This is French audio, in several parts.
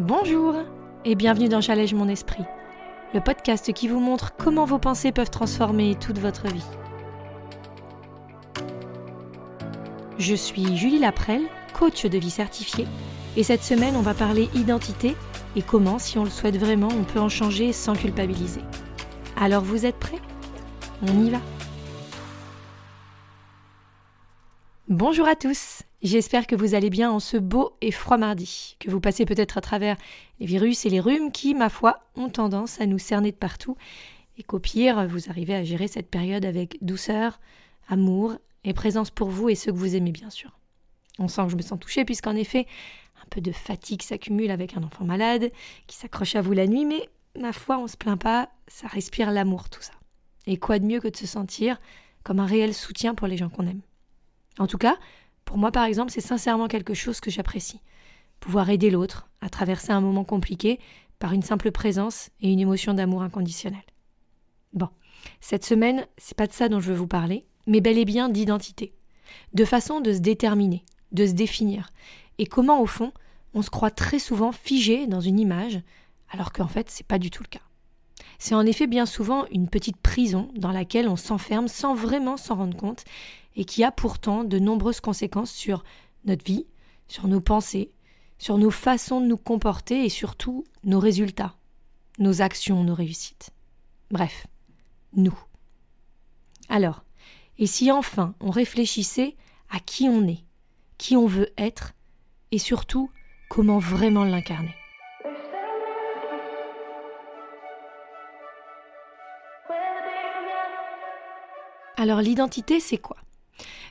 Bonjour et bienvenue dans Challenge mon esprit, le podcast qui vous montre comment vos pensées peuvent transformer toute votre vie. Je suis Julie Laprelle, coach de vie certifiée, et cette semaine on va parler identité et comment, si on le souhaite vraiment, on peut en changer sans culpabiliser. Alors vous êtes prêts? On y va Bonjour à tous J'espère que vous allez bien en ce beau et froid mardi, que vous passez peut-être à travers les virus et les rhumes qui, ma foi, ont tendance à nous cerner de partout, et qu'au pire, vous arrivez à gérer cette période avec douceur, amour et présence pour vous et ceux que vous aimez bien sûr. On sent que je me sens touchée puisqu'en effet, un peu de fatigue s'accumule avec un enfant malade qui s'accroche à vous la nuit, mais ma foi, on se plaint pas, ça respire l'amour tout ça. Et quoi de mieux que de se sentir comme un réel soutien pour les gens qu'on aime? En tout cas, pour moi, par exemple, c'est sincèrement quelque chose que j'apprécie. Pouvoir aider l'autre à traverser un moment compliqué par une simple présence et une émotion d'amour inconditionnel. Bon, cette semaine, c'est pas de ça dont je veux vous parler, mais bel et bien d'identité, de façon de se déterminer, de se définir, et comment au fond, on se croit très souvent figé dans une image, alors qu'en fait, c'est pas du tout le cas. C'est en effet bien souvent une petite prison dans laquelle on s'enferme sans vraiment s'en rendre compte et qui a pourtant de nombreuses conséquences sur notre vie, sur nos pensées, sur nos façons de nous comporter et surtout nos résultats, nos actions, nos réussites. Bref, nous. Alors, et si enfin on réfléchissait à qui on est, qui on veut être, et surtout comment vraiment l'incarner? Alors l'identité, c'est quoi?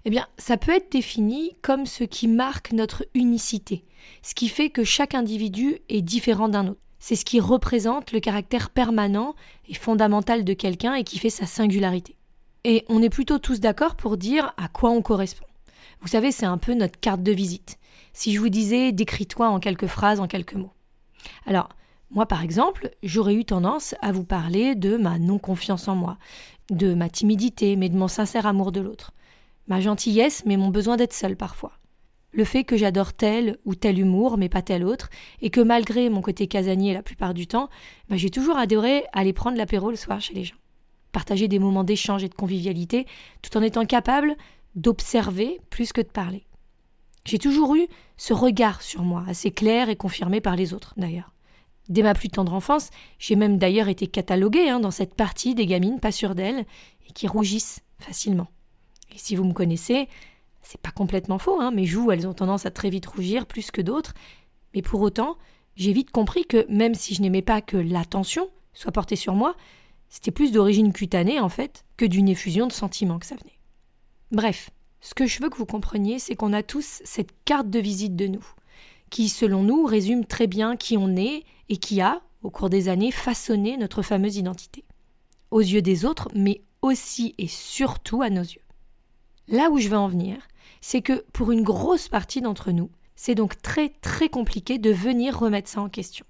Eh bien, ça peut être défini comme ce qui marque notre unicité, ce qui fait que chaque individu est différent d'un autre. C'est ce qui représente le caractère permanent et fondamental de quelqu'un et qui fait sa singularité. Et on est plutôt tous d'accord pour dire à quoi on correspond. Vous savez, c'est un peu notre carte de visite. Si je vous disais décris-toi en quelques phrases, en quelques mots. Alors, moi par exemple, j'aurais eu tendance à vous parler de ma non-confiance en moi, de ma timidité, mais de mon sincère amour de l'autre ma gentillesse, mais mon besoin d'être seul parfois. Le fait que j'adore tel ou tel humour, mais pas tel autre, et que malgré mon côté casanier la plupart du temps, bah, j'ai toujours adoré aller prendre l'apéro le soir chez les gens. Partager des moments d'échange et de convivialité, tout en étant capable d'observer plus que de parler. J'ai toujours eu ce regard sur moi, assez clair et confirmé par les autres d'ailleurs. Dès ma plus tendre enfance, j'ai même d'ailleurs été cataloguée hein, dans cette partie des gamines pas sûres d'elles et qui rougissent facilement. Et si vous me connaissez, c'est pas complètement faux, hein, mes joues, elles ont tendance à très vite rougir plus que d'autres, mais pour autant, j'ai vite compris que même si je n'aimais pas que l'attention soit portée sur moi, c'était plus d'origine cutanée en fait que d'une effusion de sentiments que ça venait. Bref, ce que je veux que vous compreniez, c'est qu'on a tous cette carte de visite de nous, qui, selon nous, résume très bien qui on est et qui a, au cours des années, façonné notre fameuse identité. Aux yeux des autres, mais aussi et surtout à nos yeux. Là où je veux en venir, c'est que pour une grosse partie d'entre nous, c'est donc très très compliqué de venir remettre ça en question.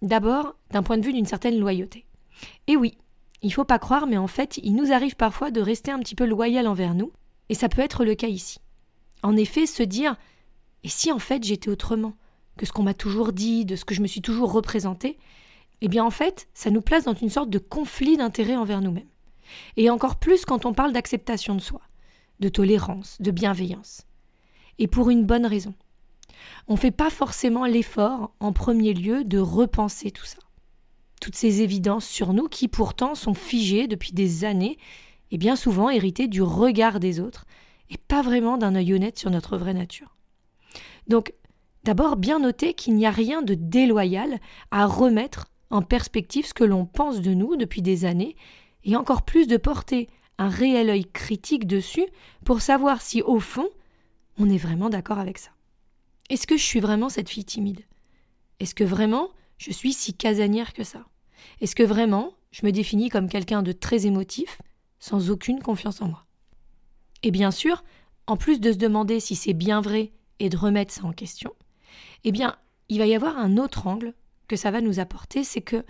D'abord, d'un point de vue d'une certaine loyauté. Et oui, il faut pas croire, mais en fait, il nous arrive parfois de rester un petit peu loyal envers nous, et ça peut être le cas ici. En effet, se dire et si en fait j'étais autrement? Que ce qu'on m'a toujours dit, de ce que je me suis toujours représenté, eh bien en fait, ça nous place dans une sorte de conflit d'intérêts envers nous-mêmes. Et encore plus quand on parle d'acceptation de soi de tolérance, de bienveillance. Et pour une bonne raison. On ne fait pas forcément l'effort, en premier lieu, de repenser tout ça. Toutes ces évidences sur nous qui pourtant sont figées depuis des années et bien souvent héritées du regard des autres et pas vraiment d'un œil honnête sur notre vraie nature. Donc, d'abord bien noter qu'il n'y a rien de déloyal à remettre en perspective ce que l'on pense de nous depuis des années et encore plus de porter un réel œil critique dessus pour savoir si, au fond, on est vraiment d'accord avec ça. Est-ce que je suis vraiment cette fille timide? Est-ce que vraiment je suis si casanière que ça? Est-ce que vraiment je me définis comme quelqu'un de très émotif, sans aucune confiance en moi? Et bien sûr, en plus de se demander si c'est bien vrai et de remettre ça en question, eh bien, il va y avoir un autre angle que ça va nous apporter, c'est que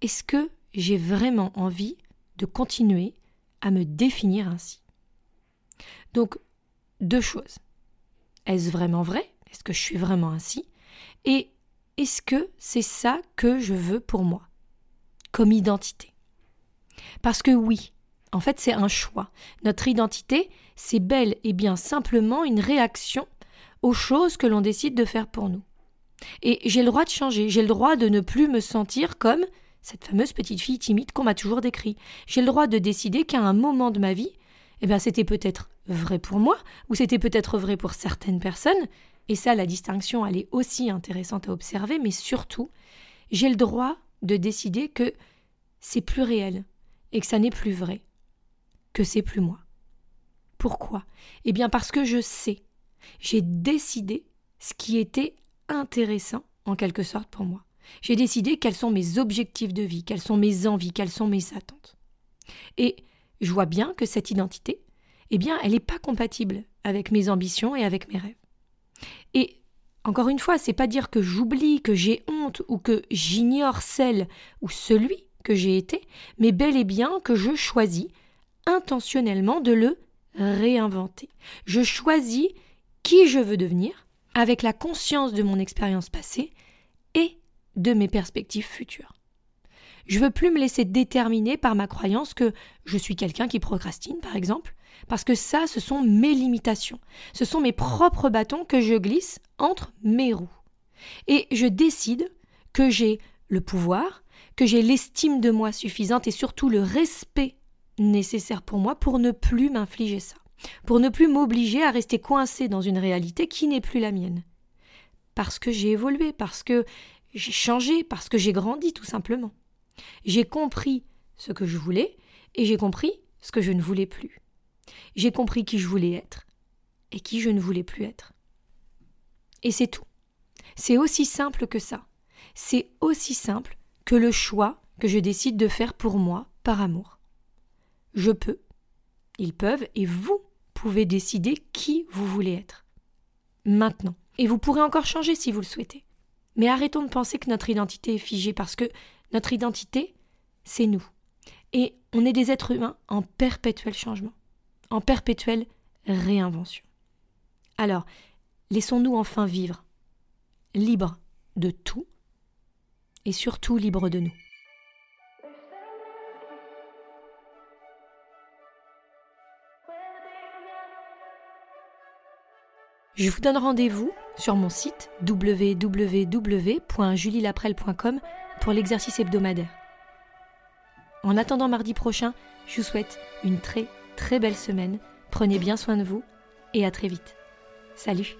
est-ce que j'ai vraiment envie de continuer à me définir ainsi? Donc, deux choses. Est-ce vraiment vrai? Est-ce que je suis vraiment ainsi? Et est-ce que c'est ça que je veux pour moi comme identité? Parce que oui, en fait c'est un choix. Notre identité, c'est bel et bien simplement une réaction aux choses que l'on décide de faire pour nous. Et j'ai le droit de changer, j'ai le droit de ne plus me sentir comme cette fameuse petite fille timide qu'on m'a toujours décrit. J'ai le droit de décider qu'à un moment de ma vie, eh bien c'était peut-être vrai pour moi, ou c'était peut-être vrai pour certaines personnes, et ça la distinction elle est aussi intéressante à observer, mais surtout, j'ai le droit de décider que c'est plus réel, et que ça n'est plus vrai, que c'est plus moi. Pourquoi? Eh bien parce que je sais, j'ai décidé ce qui était intéressant en quelque sorte pour moi. J'ai décidé quels sont mes objectifs de vie, quelles sont mes envies, quelles sont mes attentes. Et je vois bien que cette identité, eh bien, elle n'est pas compatible avec mes ambitions et avec mes rêves. Et encore une fois, c'est pas dire que j'oublie, que j'ai honte ou que j'ignore celle ou celui que j'ai été, mais bel et bien que je choisis intentionnellement de le réinventer. Je choisis qui je veux devenir avec la conscience de mon expérience passée et de mes perspectives futures. Je veux plus me laisser déterminer par ma croyance que je suis quelqu'un qui procrastine, par exemple, parce que ça, ce sont mes limitations, ce sont mes propres bâtons que je glisse entre mes roues. Et je décide que j'ai le pouvoir, que j'ai l'estime de moi suffisante et surtout le respect nécessaire pour moi pour ne plus m'infliger ça, pour ne plus m'obliger à rester coincé dans une réalité qui n'est plus la mienne. Parce que j'ai évolué, parce que j'ai changé, parce que j'ai grandi tout simplement. J'ai compris ce que je voulais et j'ai compris ce que je ne voulais plus. J'ai compris qui je voulais être et qui je ne voulais plus être. Et c'est tout. C'est aussi simple que ça. C'est aussi simple que le choix que je décide de faire pour moi par amour. Je peux, ils peuvent, et vous pouvez décider qui vous voulez être. Maintenant. Et vous pourrez encore changer si vous le souhaitez. Mais arrêtons de penser que notre identité est figée parce que notre identité, c'est nous. Et on est des êtres humains en perpétuel changement, en perpétuelle réinvention. Alors, laissons-nous enfin vivre, libres de tout et surtout libres de nous. Je vous donne rendez-vous sur mon site www.julielaprel.com pour l'exercice hebdomadaire. En attendant mardi prochain, je vous souhaite une très très belle semaine. Prenez bien soin de vous et à très vite. Salut